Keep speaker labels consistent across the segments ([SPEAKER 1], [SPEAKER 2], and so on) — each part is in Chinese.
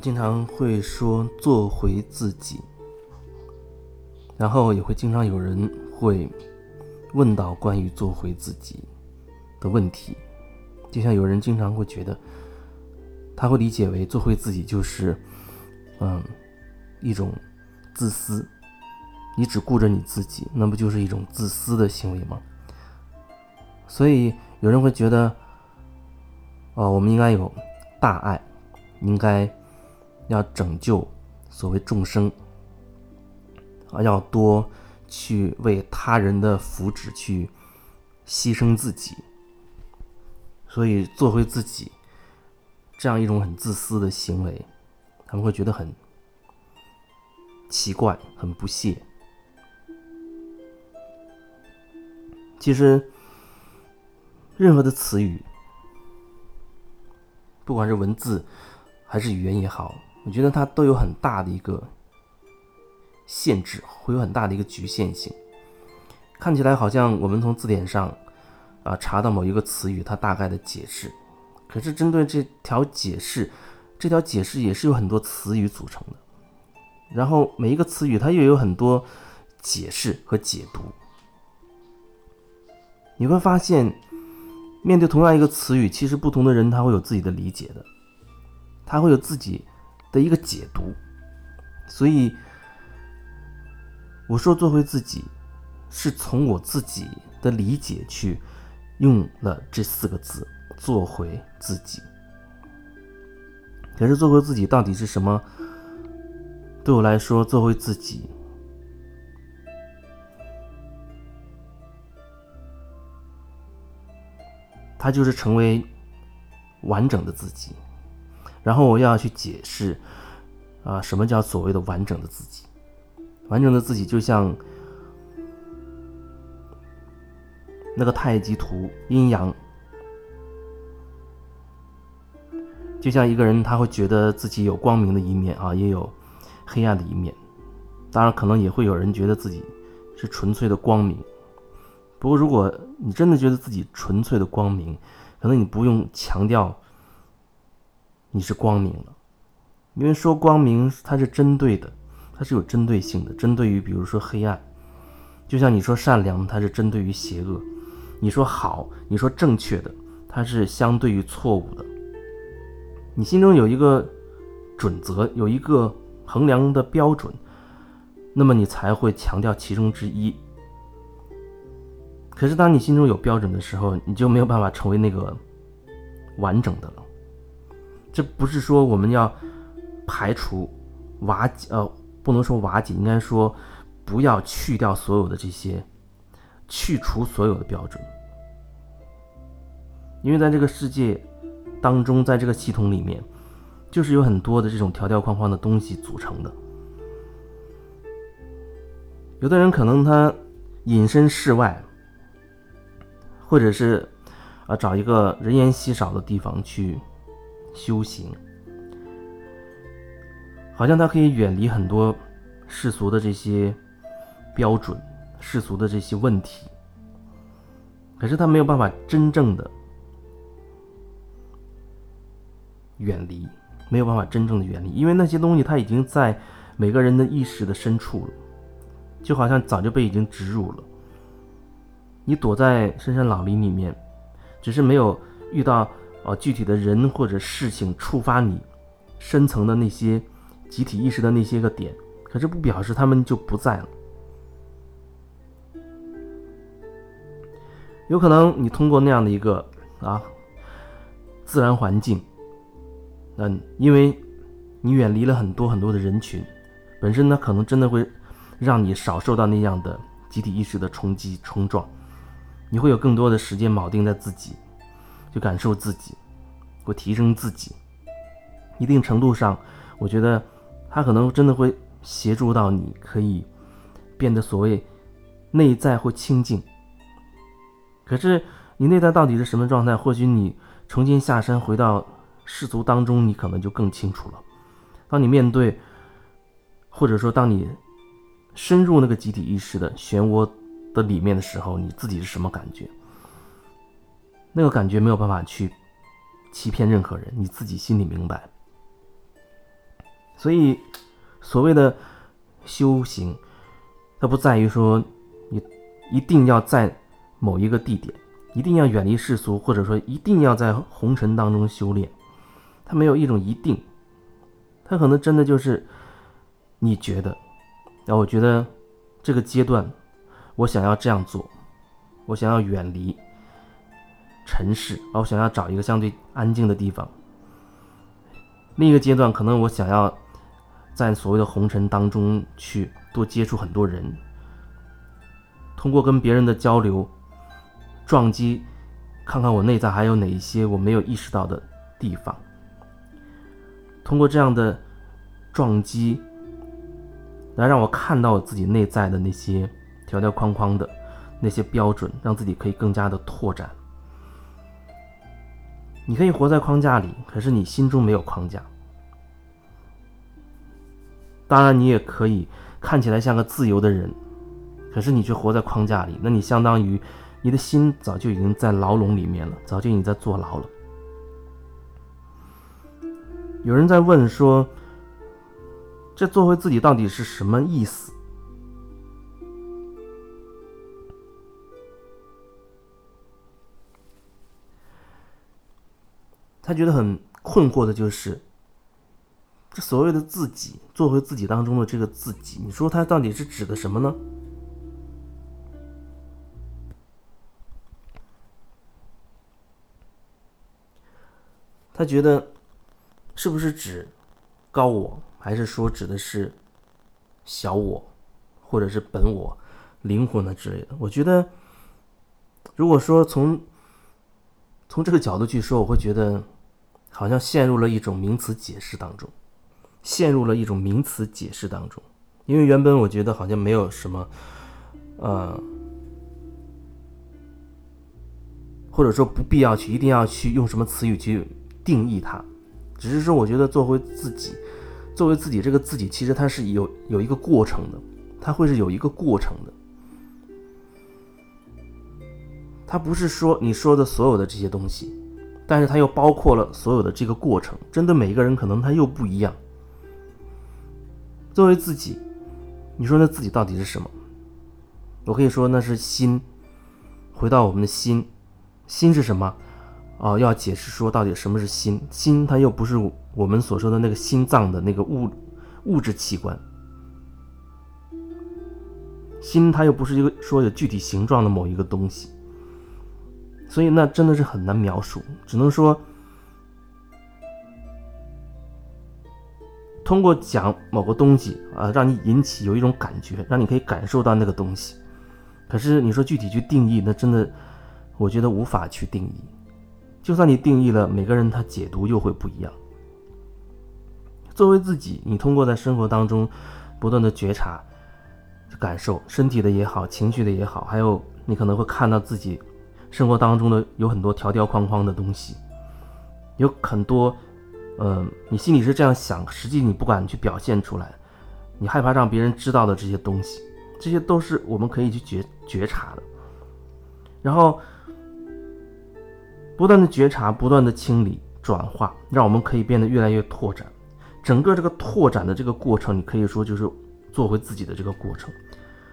[SPEAKER 1] 经常会说做回自己，然后也会经常有人会问到关于做回自己的问题，就像有人经常会觉得，他会理解为做回自己就是，嗯，一种自私，你只顾着你自己，那不就是一种自私的行为吗？所以有人会觉得，哦，我们应该有大爱，应该要拯救所谓众生，啊，要多去为他人的福祉去牺牲自己，所以做回自己这样一种很自私的行为，他们会觉得很奇怪、很不屑。其实。任何的词语，不管是文字还是语言也好，我觉得它都有很大的一个限制，会有很大的一个局限性。看起来好像我们从字典上啊查到某一个词语，它大概的解释，可是针对这条解释，这条解释也是有很多词语组成的，然后每一个词语它又有很多解释和解读，你会发现。面对同样一个词语，其实不同的人他会有自己的理解的，他会有自己的一个解读。所以我说做回自己，是从我自己的理解去用了这四个字“做回自己”。可是做回自己到底是什么？对我来说，做回自己。他就是成为完整的自己，然后我要去解释啊，什么叫所谓的完整的自己？完整的自己就像那个太极图阴阳，就像一个人他会觉得自己有光明的一面啊，也有黑暗的一面，当然可能也会有人觉得自己是纯粹的光明。不过，如果你真的觉得自己纯粹的光明，可能你不用强调你是光明了，因为说光明它是针对的，它是有针对性的，针对于比如说黑暗，就像你说善良，它是针对于邪恶；你说好，你说正确的，它是相对于错误的。你心中有一个准则，有一个衡量的标准，那么你才会强调其中之一。可是，当你心中有标准的时候，你就没有办法成为那个完整的了。这不是说我们要排除瓦解，呃，不能说瓦解，应该说不要去掉所有的这些，去除所有的标准。因为在这个世界当中，在这个系统里面，就是有很多的这种条条框框的东西组成的。有的人可能他隐身世外。或者是，啊，找一个人烟稀少的地方去修行，好像他可以远离很多世俗的这些标准、世俗的这些问题。可是他没有办法真正的远离，没有办法真正的远离，因为那些东西它已经在每个人的意识的深处了，就好像早就被已经植入了。你躲在深山老林里面，只是没有遇到啊具体的人或者事情触发你深层的那些集体意识的那些个点，可是不表示他们就不在了。有可能你通过那样的一个啊自然环境，嗯，因为你远离了很多很多的人群，本身呢可能真的会让你少受到那样的集体意识的冲击冲撞。你会有更多的时间铆定在自己，去感受自己，会提升自己。一定程度上，我觉得它可能真的会协助到你，可以变得所谓内在或清净。可是你内在到底是什么状态？或许你重新下山回到世俗当中，你可能就更清楚了。当你面对，或者说当你深入那个集体意识的漩涡。的里面的时候，你自己是什么感觉？那个感觉没有办法去欺骗任何人，你自己心里明白。所以，所谓的修行，它不在于说你一定要在某一个地点，一定要远离世俗，或者说一定要在红尘当中修炼，它没有一种一定，它可能真的就是你觉得，然后我觉得这个阶段我想要这样做，我想要远离尘世，而我想要找一个相对安静的地方。另一个阶段，可能我想要在所谓的红尘当中去多接触很多人，通过跟别人的交流，撞击，看看我内在还有哪一些我没有意识到的地方。通过这样的撞击，来让我看到我自己内在的那些条条框框的那些标准，让自己可以更加的拓展。你可以活在框架里，可是你心中没有框架。当然，你也可以看起来像个自由的人，可是你却活在框架里，那你相当于你的心早就已经在牢笼里面了，早就已经在坐牢了。有人在问说：“这做回自己到底是什么意思？”他觉得很困惑的就是，这所谓的自己，做回自己当中的这个自己，你说他到底是指的什么呢？他觉得是不是指高我，还是说指的是小我，或者是本我、灵魂呢之类的？我觉得，如果说从从这个角度去说，我会觉得。好像陷入了一种名词解释当中，陷入了一种名词解释当中，因为原本我觉得好像没有什么，呃，或者说不必要去一定要去用什么词语去定义它，只是说我觉得做回自己，作为自己这个自己，其实它是有有一个过程的，它会是有一个过程的，它不是说你说的所有的这些东西。但是它又包括了所有的这个过程，针对每一个人可能他又不一样。作为自己，你说那自己到底是什么？我可以说那是心。回到我们的心，心是什么？哦，要解释说到底什么是心？心它又不是我们所说的那个心脏的那个物物质器官，心它又不是一个说有具体形状的某一个东西。所以那真的是很难描述，只能说通过讲某个东西啊，让你引起有一种感觉，让你可以感受到那个东西。可是你说具体去定义，那真的我觉得无法去定义。就算你定义了，每个人他解读又会不一样。作为自己，你通过在生活当中不断的觉察、感受身体的也好，情绪的也好，还有你可能会看到自己。生活当中的有很多条条框框的东西，有很多，嗯，你心里是这样想，实际你不敢去表现出来，你害怕让别人知道的这些东西，这些都是我们可以去觉觉察的。然后，不断的觉察，不断的清理、转化，让我们可以变得越来越拓展。整个这个拓展的这个过程，你可以说就是做回自己的这个过程。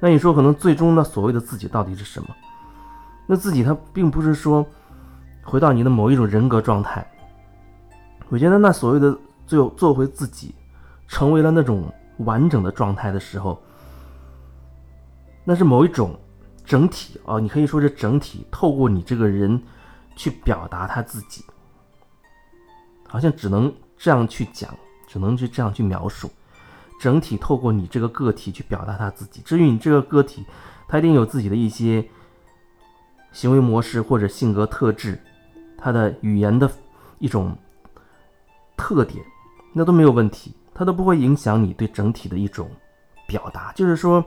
[SPEAKER 1] 那你说，可能最终呢，所谓的自己到底是什么？那自己他并不是说回到你的某一种人格状态，我觉得那所谓的最后做回自己，成为了那种完整的状态的时候，那是某一种整体啊，你可以说是整体透过你这个人去表达他自己，好像只能这样去讲，只能去这样去描述，整体透过你这个个体去表达他自己。至于你这个个体，他一定有自己的一些。行为模式或者性格特质，他的语言的一种特点，那都没有问题，它都不会影响你对整体的一种表达。就是说，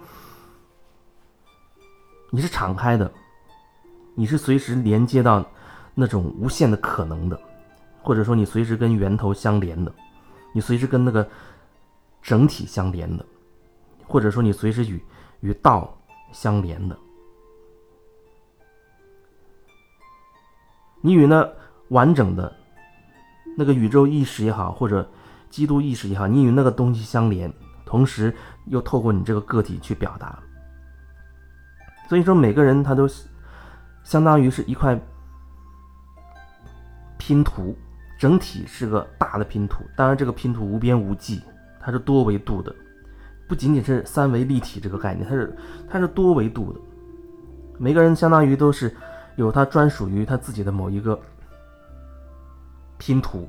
[SPEAKER 1] 你是敞开的，你是随时连接到那种无限的可能的，或者说你随时跟源头相连的，你随时跟那个整体相连的，或者说你随时与与道相连的。你与那完整的那个宇宙意识也好，或者基督意识也好，你与那个东西相连，同时又透过你这个个体去表达。所以说，每个人他都相当于是一块拼图，整体是个大的拼图。当然，这个拼图无边无际，它是多维度的，不仅仅是三维立体这个概念，它是它是多维度的。每个人相当于都是有他专属于他自己的某一个拼图。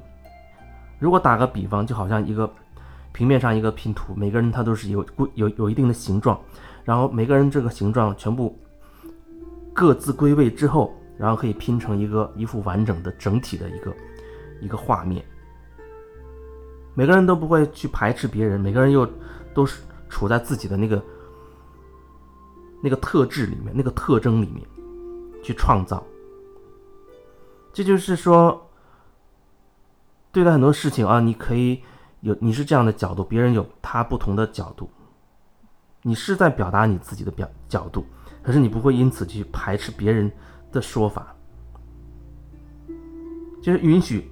[SPEAKER 1] 如果打个比方，就好像一个平面上一个拼图，每个人他都是有有有一定的形状，然后每个人这个形状全部各自归位之后，然后可以拼成一个一幅完整的整体的一个一个画面。每个人都不会去排斥别人，每个人又都是处在自己的那个。那个特质里面，那个特征里面，去创造。这就是说，对待很多事情啊，你可以有你是这样的角度，别人有他不同的角度，你是在表达你自己的表角度，可是你不会因此去排斥别人的说法，就是允许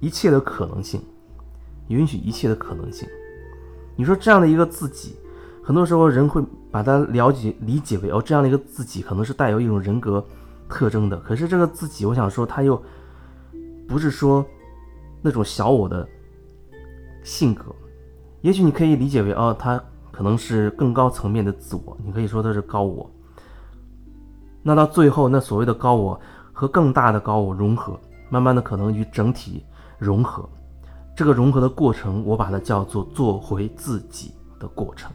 [SPEAKER 1] 一切的可能性，允许一切的可能性。你说这样的一个自己。很多时候，人会把它了解、理解为哦，这样的一个自己可能是带有一种人格特征的。可是这个自己，我想说，他又不是说那种小我的性格。也许你可以理解为哦，他可能是更高层面的自我。你可以说他是高我。那到最后，那所谓的高我和更大的高我融合，慢慢的可能与整体融合。这个融合的过程，我把它叫做做回自己的过程。